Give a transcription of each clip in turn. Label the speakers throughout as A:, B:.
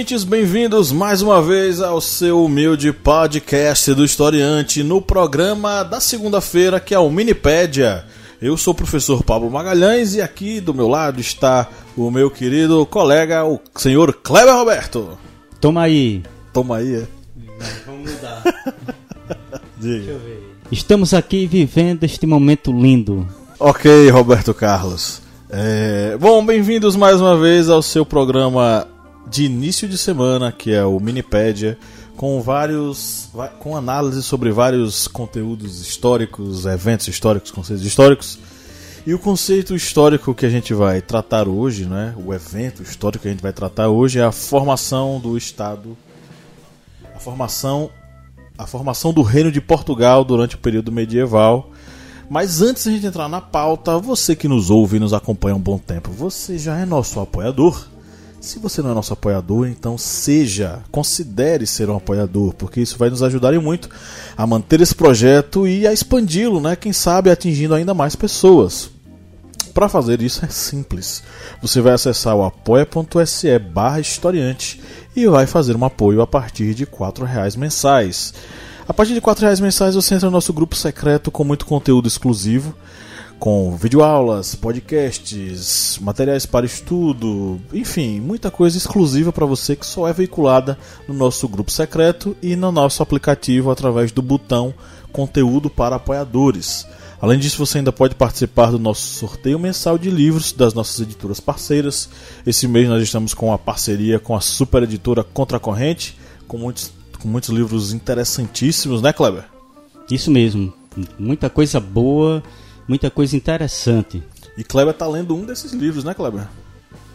A: Ouvintes, bem-vindos mais uma vez ao seu humilde podcast do Historiante no programa da segunda-feira, que é o Minipédia. Eu sou o professor Pablo Magalhães e aqui do meu lado está o meu querido colega, o senhor Kleber Roberto.
B: Toma aí.
A: Toma aí, é?
B: Vamos mudar.
A: Diga.
B: Estamos aqui vivendo este momento lindo.
A: Ok, Roberto Carlos. É, Bom, bem-vindos mais uma vez ao seu programa de início de semana, que é o Minipédia, com vários. com análise sobre vários conteúdos históricos, eventos históricos, conceitos históricos. E o conceito histórico que a gente vai tratar hoje, né? O evento histórico que a gente vai tratar hoje é a formação do Estado. A formação. A formação do Reino de Portugal durante o período medieval. Mas antes de a gente entrar na pauta, você que nos ouve e nos acompanha há um bom tempo, você já é nosso apoiador? Se você não é nosso apoiador, então seja, considere ser um apoiador, porque isso vai nos ajudar muito a manter esse projeto e a expandi-lo, né? Quem sabe atingindo ainda mais pessoas. Para fazer isso é simples. Você vai acessar o apoia.se barra historiante e vai fazer um apoio a partir de R$ 4,00 mensais. A partir de R$ 4,00 mensais você entra no nosso grupo secreto com muito conteúdo exclusivo, com videoaulas, podcasts, materiais para estudo, enfim, muita coisa exclusiva para você que só é veiculada no nosso grupo secreto e no nosso aplicativo através do botão conteúdo para apoiadores. Além disso, você ainda pode participar do nosso sorteio mensal de livros das nossas editoras parceiras. Esse mês nós estamos com a parceria com a super editora Contracorrente, com muitos, com muitos livros interessantíssimos, né, Kleber?
B: Isso mesmo. Muita coisa boa, muita coisa interessante.
A: E Kleber tá lendo um desses livros, né, Kleber?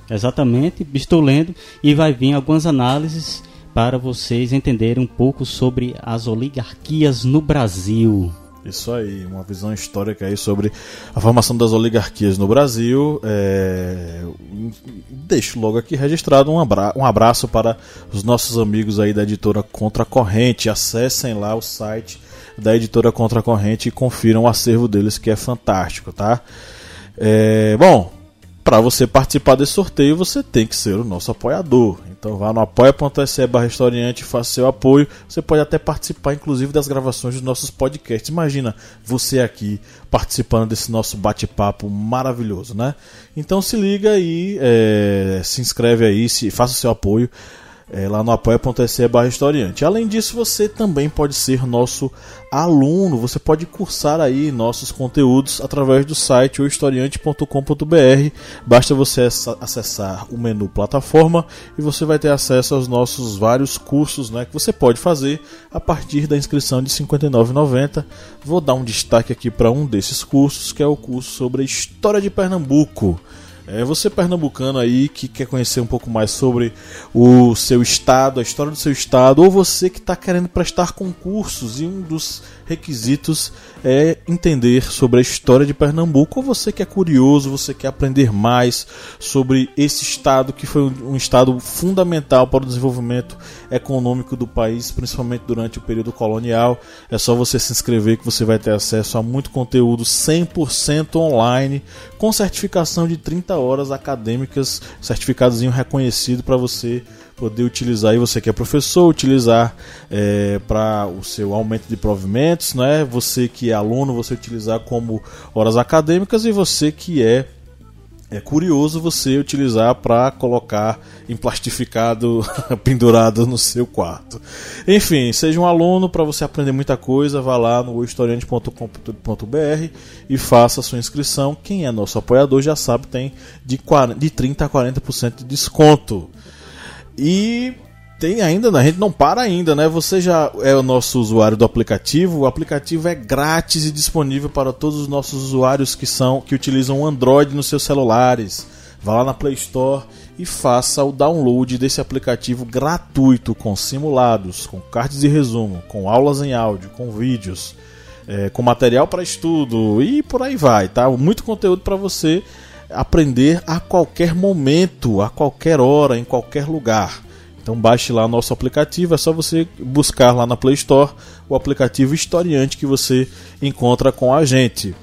B: Exatamente, estou lendo e vai vir algumas análises para vocês entenderem um pouco sobre as oligarquias no Brasil.
A: Isso aí, uma visão histórica aí sobre a formação das oligarquias no Brasil. É... Deixo logo aqui registrado um, abra... um abraço para os nossos amigos aí da editora Contracorrente. Acessem lá o site da editora Contracorrente e confiram o acervo deles que é fantástico, tá? É... Bom, para você participar desse sorteio, você tem que ser o nosso apoiador. Então vá no apoia.se barra historiante faça seu apoio. Você pode até participar, inclusive, das gravações dos nossos podcasts. Imagina você aqui participando desse nosso bate-papo maravilhoso, né? Então se liga aí, é, se inscreve aí, se, faça seu apoio é, lá no apoia.se barra historiante. Além disso, você também pode ser nosso aluno, você pode cursar aí nossos conteúdos através do site ohistoriante.com.br. Basta você essa- acessar o menu plataforma e você vai ter acesso aos nossos vários cursos né, que você pode fazer a partir da inscrição de R$ 59,90. Vou dar um destaque aqui para um desses cursos, que é o curso sobre história de Pernambuco. É você pernambucano aí que quer conhecer um pouco mais sobre o seu estado, a história do seu estado, ou você que está querendo prestar concursos e um dos requisitos é entender sobre a história de Pernambuco, ou você que é curioso, você quer aprender mais sobre esse estado que foi um estado fundamental para o desenvolvimento econômico do país, principalmente durante o período colonial. É só você se inscrever que você vai ter acesso a muito conteúdo 100% online, com certificação de 30 horas acadêmicas, certificadozinho reconhecido para você poder utilizar e você que é professor utilizar para o seu aumento de provimentos, né? Você que é aluno você utilizar como horas acadêmicas e você que é é curioso você utilizar para colocar em plastificado pendurado no seu quarto. Enfim, seja um aluno para você aprender muita coisa, vá lá no historiante.com.br e faça sua inscrição. Quem é nosso apoiador já sabe, tem de, 40, de 30 a 40% de desconto. E tem ainda, né? a gente não para ainda, né? Você já é o nosso usuário do aplicativo. O aplicativo é grátis e disponível para todos os nossos usuários que são que utilizam o Android nos seus celulares. Vá lá na Play Store e faça o download desse aplicativo gratuito com simulados, com cards de resumo, com aulas em áudio, com vídeos, é, com material para estudo e por aí vai, tá? Muito conteúdo para você aprender a qualquer momento, a qualquer hora, em qualquer lugar. Então baixe lá nosso aplicativo, é só você buscar lá na Play Store o aplicativo Historiante que você encontra com a gente.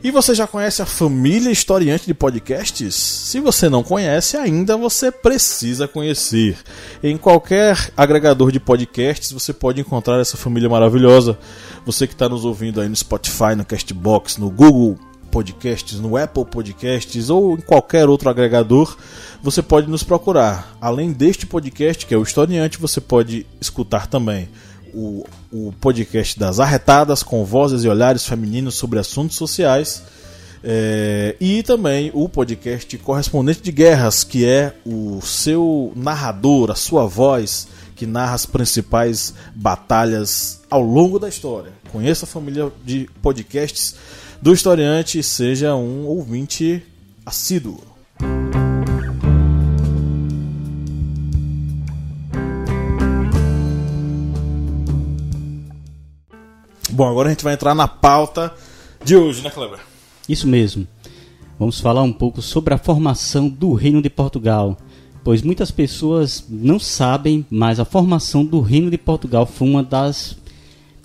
A: E você já conhece a família Historiante de podcasts? Se você não conhece ainda, você precisa conhecer. Em qualquer agregador de podcasts você pode encontrar essa família maravilhosa. Você que está nos ouvindo aí no Spotify, no Castbox, no Google Podcasts, no Apple Podcasts ou em qualquer outro agregador, você pode nos procurar. Além deste podcast, que é o Historiante, você pode escutar também o, o podcast das Arretadas, com vozes e olhares femininos sobre assuntos sociais. É, e também o podcast Correspondente de Guerras, que é o seu narrador, a sua voz, que narra as principais batalhas ao longo da história. Conheça a família de podcasts do historiante seja um ouvinte assíduo. Bom, agora a gente vai entrar na pauta de hoje, né, Kleber?
B: Isso mesmo. Vamos falar um pouco sobre a formação do Reino de Portugal, pois muitas pessoas não sabem, mas a formação do Reino de Portugal foi uma das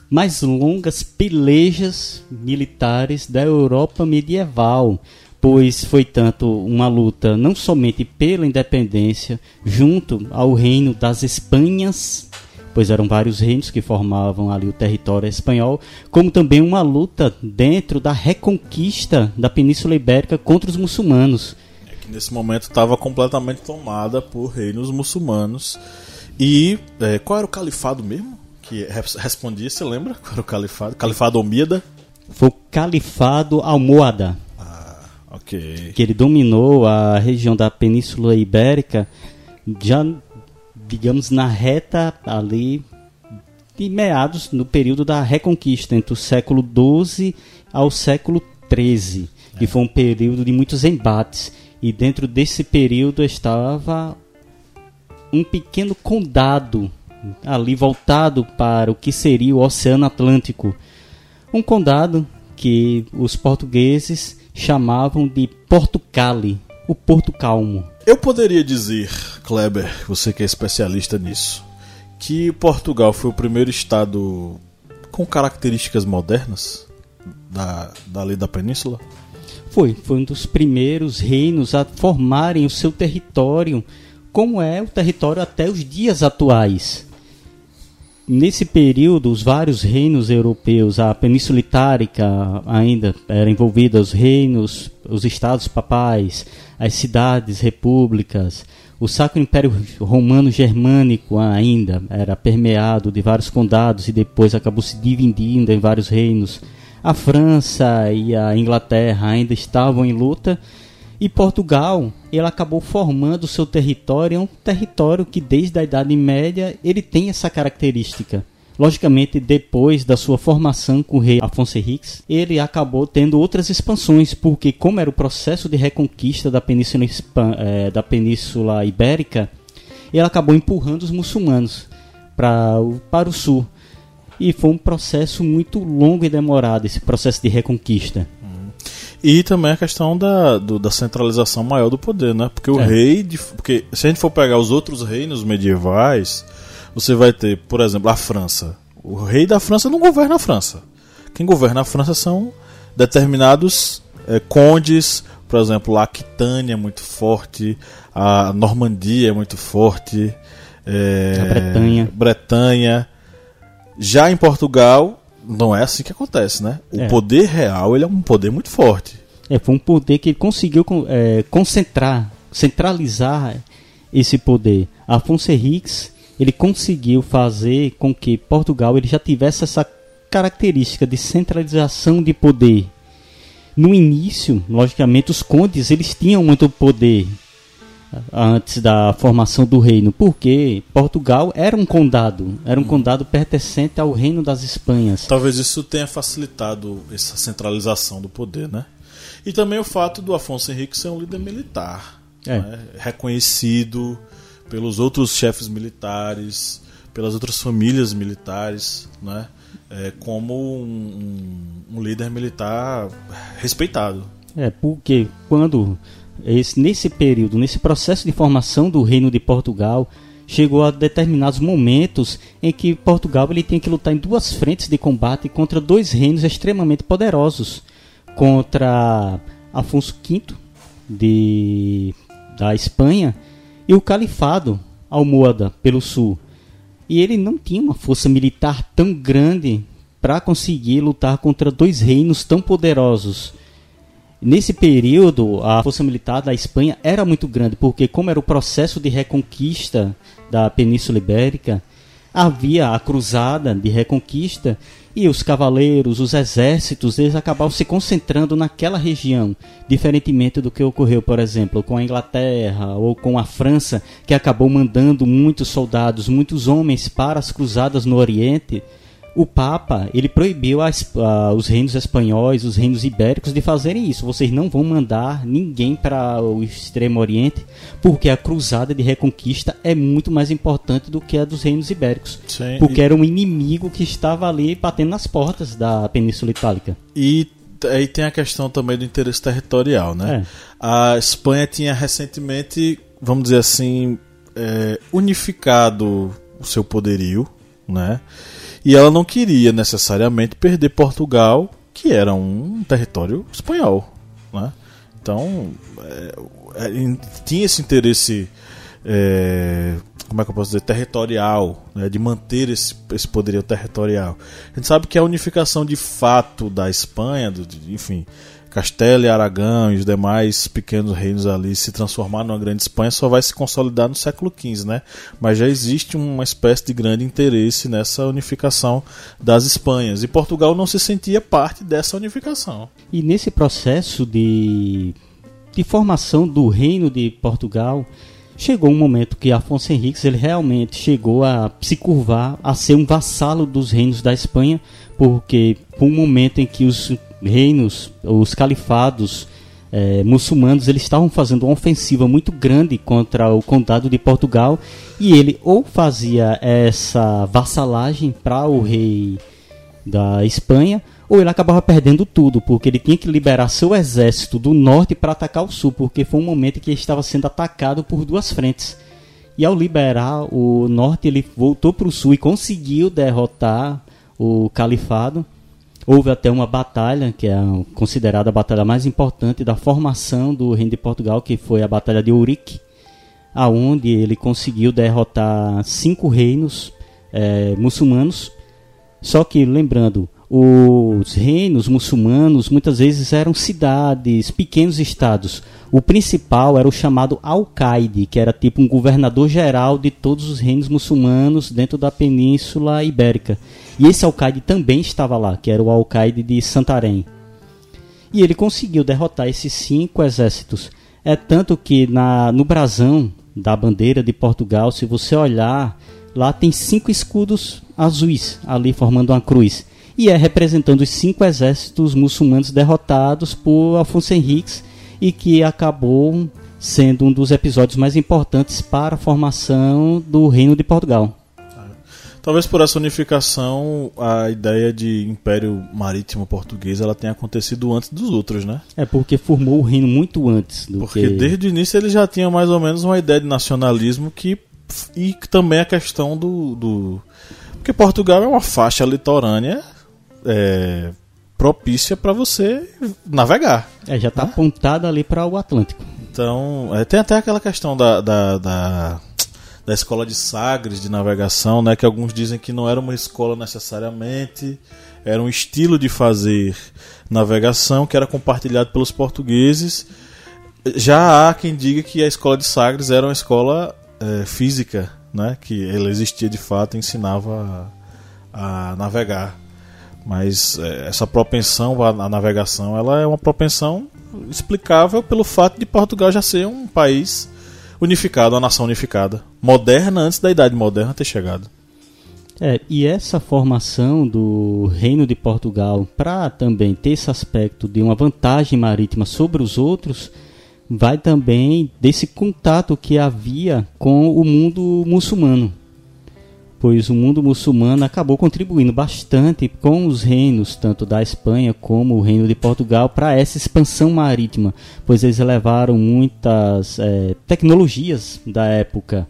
B: mais longas pelejas militares da Europa medieval, pois foi tanto uma luta não somente pela independência junto ao reino das Espanhas, pois eram vários reinos que formavam ali o território espanhol, como também uma luta dentro da reconquista da Península Ibérica contra os muçulmanos.
A: É que nesse momento estava completamente tomada por reinos muçulmanos. E é, qual era o califado mesmo? Que respondia, você lembra? Qual era o califado? Califado Omida?
B: Foi o Califado Almohada.
A: Ah, ok.
B: Que ele dominou a região da Península Ibérica já, digamos, na reta ali de meados no período da Reconquista, entre o século XII ao século XIII, é. que foi um período de muitos embates. E dentro desse período estava um pequeno condado ali voltado para o que seria o Oceano Atlântico. Um condado que os portugueses chamavam de Porto Cali, o Porto Calmo.
A: Eu poderia dizer, Kleber, você que é especialista nisso, que Portugal foi o primeiro estado com características modernas da, da lei da península?
B: Foi, foi um dos primeiros reinos a formarem o seu território, como é o território até os dias atuais. Nesse período, os vários reinos europeus, a Península Itálica ainda era envolvida, os reinos, os estados papais, as cidades, repúblicas, o Sacro Império Romano Germânico ainda era permeado de vários condados e depois acabou se dividindo em vários reinos. A França e a Inglaterra ainda estavam em luta e Portugal, ele acabou formando seu território, é um território que desde a Idade Média ele tem essa característica. Logicamente, depois da sua formação com o rei Afonso Henriques, ele acabou tendo outras expansões, porque como era o processo de reconquista da Península, é, da Península Ibérica, ele acabou empurrando os muçulmanos pra, para o sul. E foi um processo muito longo e demorado, esse processo de reconquista.
A: E também a questão da, do, da centralização maior do poder, né? Porque o é. rei. De, porque se a gente for pegar os outros reinos medievais, você vai ter, por exemplo, a França. O rei da França não governa a França. Quem governa a França são determinados é, condes, por exemplo, a Aquitânia é muito forte, a Normandia é muito forte,
B: é, a Bretanha.
A: Bretanha. Já em Portugal, não é assim que acontece, né? O é. poder real ele é um poder muito forte.
B: É, foi um poder que ele conseguiu é, concentrar, centralizar esse poder. Afonso Henriques ele conseguiu fazer com que Portugal ele já tivesse essa característica de centralização de poder. No início, logicamente, os condes eles tinham muito poder, antes da formação do reino, porque Portugal era um condado, era um condado pertencente ao reino das Espanhas.
A: Talvez isso tenha facilitado essa centralização do poder, né? E também o fato do Afonso Henrique ser um líder militar. é. né? reconhecido pelos outros chefes militares, pelas outras famílias militares, né? É, como um, um, líder militar respeitado.
B: É, porque quando esse, nesse período, nesse processo de formação do Reino de Portugal, chegou a determinados momentos em que Portugal ele tinha que lutar em duas frentes de combate contra dois reinos extremamente poderosos, contra Afonso V de da Espanha e o Califado Almohada pelo sul. E ele não tinha uma força militar tão grande para conseguir lutar contra dois reinos tão poderosos. Nesse período, a força militar da Espanha era muito grande, porque como era o processo de reconquista da Península Ibérica, havia a cruzada de reconquista e os cavaleiros, os exércitos, eles acabavam se concentrando naquela região, diferentemente do que ocorreu, por exemplo, com a Inglaterra ou com a França, que acabou mandando muitos soldados, muitos homens para as cruzadas no Oriente o Papa ele proibiu os reinos espanhóis, os reinos ibéricos de fazerem isso. Vocês não vão mandar ninguém para o Extremo Oriente, porque a cruzada de reconquista é muito mais importante do que a dos reinos ibéricos. Sim, porque e... era um inimigo que estava ali batendo nas portas da Península Itálica.
A: E aí tem a questão também do interesse territorial, né? É. A Espanha tinha recentemente, vamos dizer assim, é, unificado o seu poderio, né? E ela não queria necessariamente perder Portugal, que era um território espanhol. Né? Então, é, é, tinha esse interesse, é, como é que eu posso dizer, territorial, né? de manter esse, esse poderio territorial. A gente sabe que a unificação de fato da Espanha, do, de, enfim, Castela e Aragão e os demais pequenos reinos ali se transformar numa grande Espanha só vai se consolidar no século XV, né? Mas já existe uma espécie de grande interesse nessa unificação das Espanhas e Portugal não se sentia parte dessa unificação.
B: E nesse processo de, de formação do reino de Portugal chegou um momento que Afonso Henriques ele realmente chegou a se curvar a ser um vassalo dos reinos da Espanha porque por um momento em que os reinos, os califados é, muçulmanos, eles estavam fazendo uma ofensiva muito grande contra o condado de Portugal e ele ou fazia essa vassalagem para o rei da Espanha ou ele acabava perdendo tudo, porque ele tinha que liberar seu exército do norte para atacar o sul, porque foi um momento que ele estava sendo atacado por duas frentes. E ao liberar o norte, ele voltou para o sul e conseguiu derrotar o califado. Houve até uma batalha, que é considerada a batalha mais importante da formação do Reino de Portugal, que foi a Batalha de Ourique, aonde ele conseguiu derrotar cinco reinos é, muçulmanos. Só que, lembrando, os reinos muçulmanos muitas vezes eram cidades, pequenos estados. O principal era o chamado Al-Qaide, que era tipo um governador geral de todos os reinos muçulmanos dentro da Península Ibérica. E esse Al-Qaide também estava lá, que era o Al-Qaide de Santarém. E ele conseguiu derrotar esses cinco exércitos. É tanto que na, no brasão da bandeira de Portugal, se você olhar, lá tem cinco escudos azuis ali formando uma cruz e é representando os cinco exércitos muçulmanos derrotados por Afonso Henriques e que acabou sendo um dos episódios mais importantes para a formação do Reino de Portugal.
A: Talvez por essa unificação a ideia de Império Marítimo Português ela tenha acontecido antes dos outros, né?
B: É porque formou o reino muito antes do
A: porque
B: que...
A: desde o início ele já tinha mais ou menos uma ideia de nacionalismo que e também a questão do, do... porque Portugal é uma faixa litorânea é, propícia para você navegar.
B: É, já está né? apontada ali para o Atlântico.
A: Então, é, tem até aquela questão da, da, da, da, escola de Sagres de navegação, né, que alguns dizem que não era uma escola necessariamente, era um estilo de fazer navegação que era compartilhado pelos portugueses. Já há quem diga que a escola de Sagres era uma escola é, física, né, que ela existia de fato e ensinava a, a navegar. Mas é, essa propensão à, navegação ela é uma propensão explicável pelo fato de Portugal já ser um país unificado, uma nação unificada, moderna antes da Idade Moderna ter chegado.
B: É, e essa formação do Reino de Portugal, para também ter esse aspecto de uma vantagem marítima sobre os outros, vai também desse contato que havia com o mundo muçulmano pois o mundo muçulmano acabou contribuindo bastante com os reinos, tanto da Espanha como o reino de Portugal, para essa expansão marítima, pois eles levaram muitas é, tecnologias da época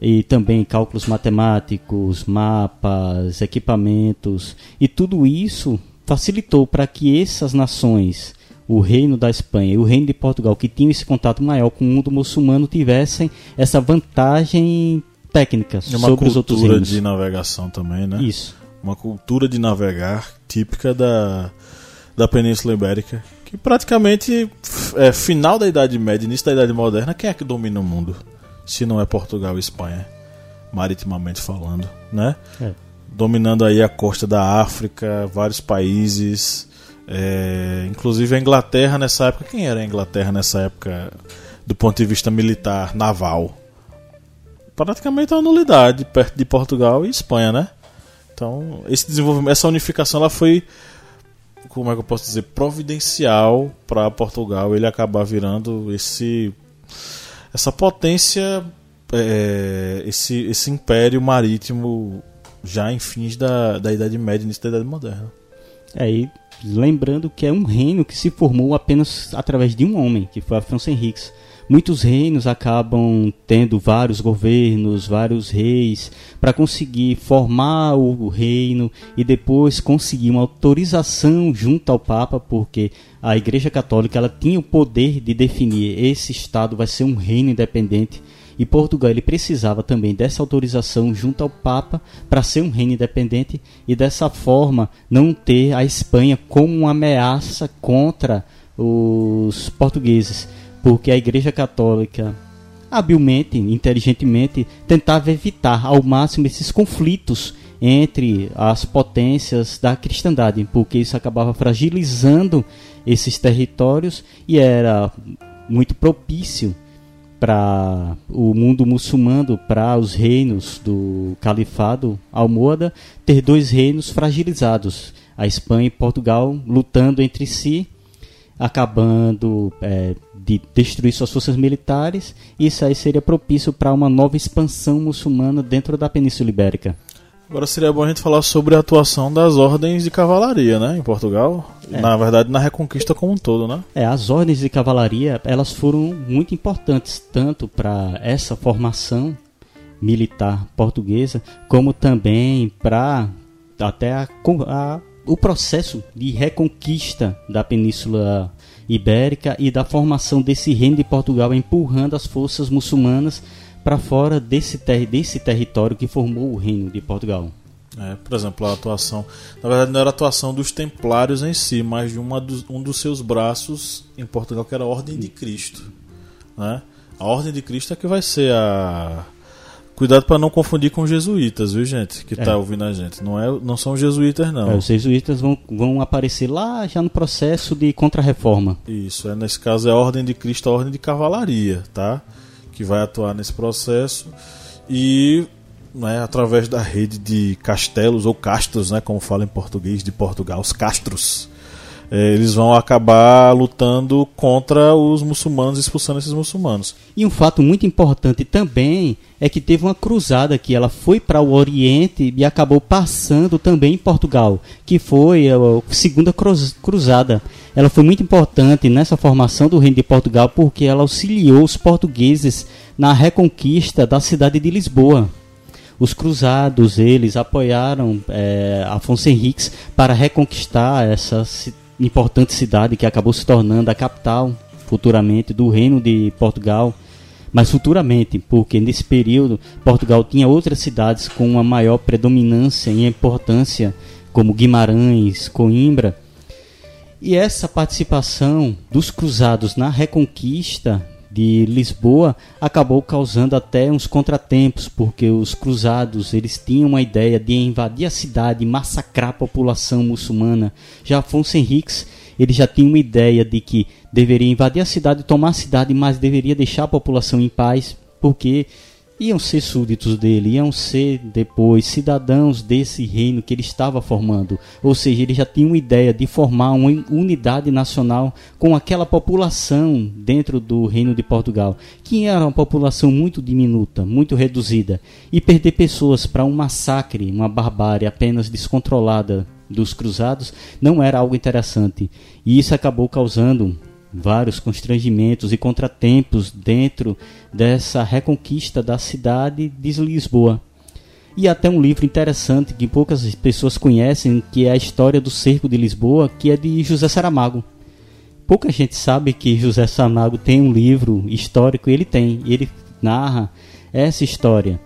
B: e também cálculos matemáticos, mapas, equipamentos, e tudo isso facilitou para que essas nações, o reino da Espanha e o reino de Portugal, que tinham esse contato maior com o mundo muçulmano, tivessem essa vantagem técnicas
A: uma
B: sobre os outros
A: cultura de navegação também, né?
B: Isso.
A: Uma cultura de navegar típica da, da Península Ibérica, que praticamente é final da Idade Média, início da Idade Moderna, quem é que domina o mundo? Se não é Portugal e Espanha, maritimamente falando, né? É. Dominando aí a costa da África, vários países, é, inclusive a Inglaterra nessa época. Quem era a Inglaterra nessa época do ponto de vista militar, naval? Praticamente uma nulidade perto de Portugal e Espanha, né? Então, esse desenvolvimento, essa unificação, ela foi, como é que eu posso dizer, providencial para Portugal ele acabar virando esse essa potência, é, esse, esse império marítimo já em fins da, da Idade Média, início da Idade Moderna.
B: É, e lembrando que é um reino que se formou apenas através de um homem, que foi Afonso Henriques muitos reinos acabam tendo vários governos, vários reis, para conseguir formar o reino e depois conseguir uma autorização junto ao Papa, porque a Igreja Católica ela tinha o poder de definir esse estado vai ser um reino independente. E Portugal ele precisava também dessa autorização junto ao Papa para ser um reino independente e dessa forma não ter a Espanha como uma ameaça contra os portugueses porque a Igreja Católica habilmente, inteligentemente, tentava evitar ao máximo esses conflitos entre as potências da cristandade, porque isso acabava fragilizando esses territórios e era muito propício para o mundo muçulmano, para os reinos do califado almohada, ter dois reinos fragilizados, a Espanha e Portugal lutando entre si, acabando é, de destruir suas forças militares, isso aí seria propício para uma nova expansão muçulmana dentro da Península Ibérica.
A: Agora seria bom a gente falar sobre a atuação das ordens de cavalaria, né, em Portugal. É. Na verdade, na Reconquista como um todo, né?
B: É, as ordens de cavalaria, elas foram muito importantes tanto para essa formação militar portuguesa, como também para até a, a, o processo de reconquista da Península ibérica e da formação desse reino de Portugal, empurrando as forças muçulmanas para fora desse, ter desse território que formou o reino de Portugal.
A: É, por exemplo, a atuação. Na verdade, não era a atuação dos templários em si, mas de uma dos, um dos seus braços em Portugal, que era a Ordem de Cristo. Né? A Ordem de Cristo é que vai ser a, Cuidado para não confundir com os jesuítas, viu, gente? Que tá é. ouvindo a gente. Não, é, não são jesuítas, não. É,
B: os jesuítas vão, vão aparecer lá já no processo de contra-reforma.
A: Isso, é, nesse caso é a Ordem de Cristo, a Ordem de Cavalaria, tá? Que vai atuar nesse processo. E né, através da rede de castelos ou castros, né, como fala em português de Portugal, os castros eles vão acabar lutando contra os muçulmanos, expulsando esses muçulmanos.
B: E um fato muito importante também é que teve uma cruzada que ela foi para o Oriente e acabou passando também em Portugal, que foi a segunda cruzada. Ela foi muito importante nessa formação do reino de Portugal porque ela auxiliou os portugueses na reconquista da cidade de Lisboa os cruzados eles apoiaram é, Afonso Henriques para reconquistar essa importante cidade que acabou se tornando a capital futuramente do Reino de Portugal. Mas futuramente, porque nesse período Portugal tinha outras cidades com uma maior predominância e importância, como Guimarães, Coimbra. E essa participação dos cruzados na reconquista de Lisboa acabou causando até uns contratempos, porque os cruzados eles tinham uma ideia de invadir a cidade e massacrar a população muçulmana. Já Afonso Henriques ele já tinha uma ideia de que deveria invadir a cidade, tomar a cidade, mas deveria deixar a população em paz, porque iam ser súditos dele, iam ser depois cidadãos desse reino que ele estava formando. Ou seja, ele já tinha uma ideia de formar uma unidade nacional com aquela população dentro do reino de Portugal, que era uma população muito diminuta, muito reduzida, e perder pessoas para um massacre, uma barbárie apenas descontrolada dos cruzados não era algo interessante. E isso acabou causando vários constrangimentos e contratempos dentro dessa reconquista da cidade de Lisboa. E até um livro interessante que poucas pessoas conhecem, que é a história do cerco de Lisboa, que é de José Saramago. Pouca gente sabe que José Saramago tem um livro histórico, ele tem, e ele narra essa história.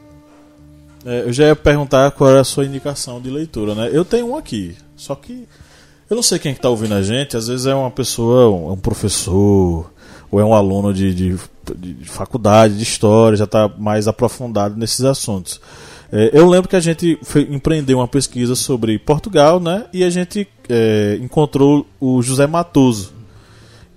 A: É, eu já ia perguntar qual era a sua indicação de leitura, né? Eu tenho um aqui, só que eu não sei quem está ouvindo a gente, às vezes é uma pessoa, um, professor, ou é um aluno de, de, de faculdade, de história, já está mais aprofundado nesses assuntos. É, eu lembro que a gente foi, empreendeu uma pesquisa sobre Portugal, né? E a gente é, encontrou o José Matoso.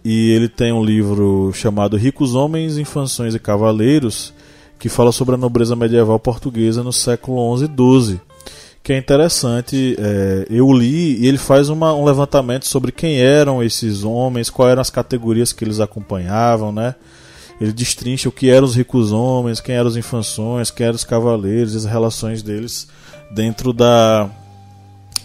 A: E ele tem um livro chamado Ricos Homens, Infanções e Cavaleiros, que fala sobre a nobreza medieval portuguesa no século XI e XII que é interessante. É, eu li e ele faz uma, um levantamento sobre quem eram esses homens, quais eram as categorias que eles acompanhavam, né? Ele destrincha o que eram os ricos homens, quem eram os infanções, quem eram os cavaleiros, as relações deles dentro da,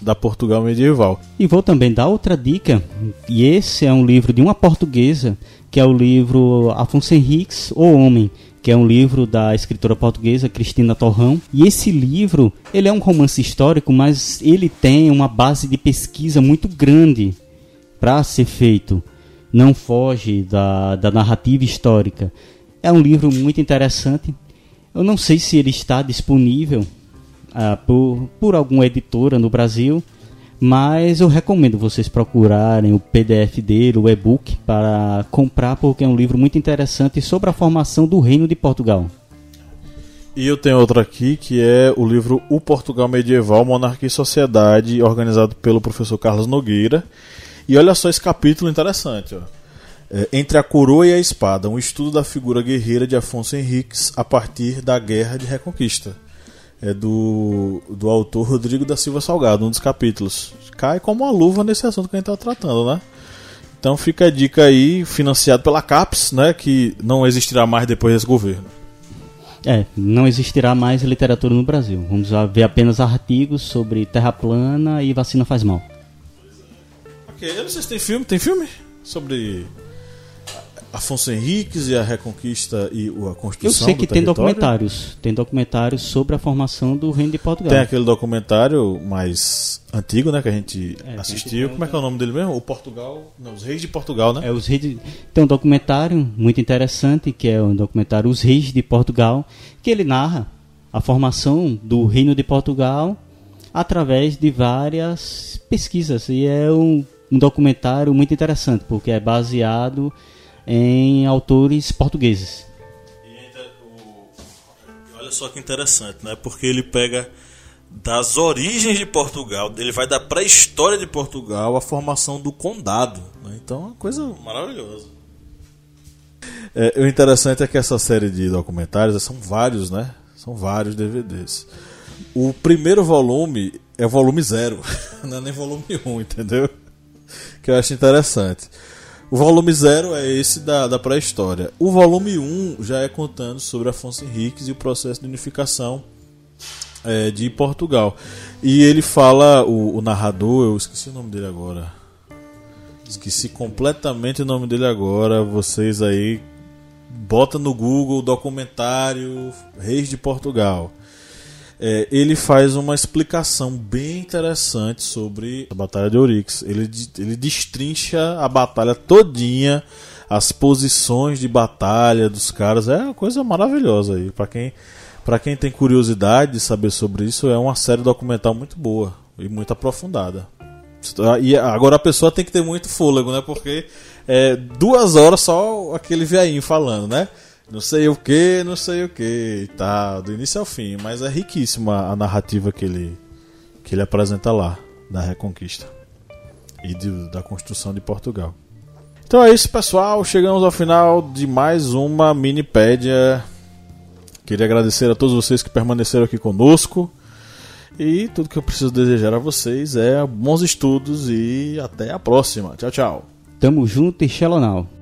A: da Portugal medieval.
B: E vou também dar outra dica, e esse é um livro de uma portuguesa, que é o livro Afonso Henriques, O Homem, que é um livro da escritora portuguesa Cristina Torrão. E esse livro, ele é um romance histórico, mas ele tem uma base de pesquisa muito grande para ser feito. Não foge da, da narrativa histórica. É um livro muito interessante. Eu não sei se ele está disponível ah, por, por alguma editora no Brasil, mas eu recomendo vocês procurarem o PDF dele, o e-book, para comprar, porque é um livro muito interessante sobre a formação do Reino de Portugal.
A: E eu tenho outro aqui que é o livro O Portugal Medieval, Monarquia e Sociedade, organizado pelo professor Carlos Nogueira. E olha só esse capítulo interessante. Ó. É, Entre a Coroa e a Espada, um estudo da figura guerreira de Afonso Henriques a partir da Guerra de Reconquista é do, do autor Rodrigo da Silva Salgado, um dos capítulos. Cai como uma luva nesse assunto que a gente está tratando, né? Então fica a dica aí, financiado pela CAPES, né, que não existirá mais depois desse governo.
B: É, não existirá mais literatura no Brasil. Vamos ver apenas artigos sobre terra plana e vacina faz mal.
A: Ok, eu não sei se tem filme. Tem filme? Sobre Afonso Henriques e a Reconquista e a Constituição.
B: Eu sei que tem documentários. Tem documentários sobre a formação do Reino de Portugal.
A: Tem aquele documentário mais antigo, né? Que a gente é, assistiu. Como é que é o nome dele mesmo? O Portugal. Não, os Reis de Portugal, né?
B: É, os Reis de... Tem um documentário muito interessante, que é o um documentário Os Reis de Portugal, que ele narra a formação do Reino de Portugal através de várias pesquisas. E é um, um documentário muito interessante, porque é baseado em autores portugueses.
A: E olha só que interessante, né? Porque ele pega das origens de Portugal, ele vai da pré-história de Portugal à formação do condado. Né? Então é uma coisa maravilhosa. É, o interessante é que essa série de documentários são vários, né? São vários DVDs. O primeiro volume é o volume zero, não é nem volume 1, um, entendeu? Que eu acho interessante. O volume 0 é esse da, da pré-história. O volume 1 um já é contando sobre Afonso Henriques e o processo de unificação é, de Portugal. E ele fala, o, o, narrador, eu esqueci o nome dele agora. Esqueci completamente o nome dele agora. Vocês aí, bota no Google documentário Reis de Portugal é, ele faz uma explicação bem interessante sobre a Batalha de Oryx. Ele, ele destrincha a batalha todinha, as posições de batalha dos caras. É uma coisa maravilhosa aí. Para quem, pra quem tem curiosidade de saber sobre isso, é uma série documental muito boa e muito aprofundada. E agora a pessoa tem que ter muito fôlego, né? Porque é duas horas só aquele veinho falando, né? Não sei o que, não sei o que, tá, do início ao fim, mas é riquíssima a narrativa que ele que ele apresenta lá da Reconquista e de, da construção de Portugal. Então é isso, pessoal. Chegamos ao final de mais uma minipédia Queria agradecer a todos vocês que permaneceram aqui conosco. E tudo que eu preciso desejar a vocês é bons estudos e até a próxima. Tchau, tchau.
B: Tamo junto e.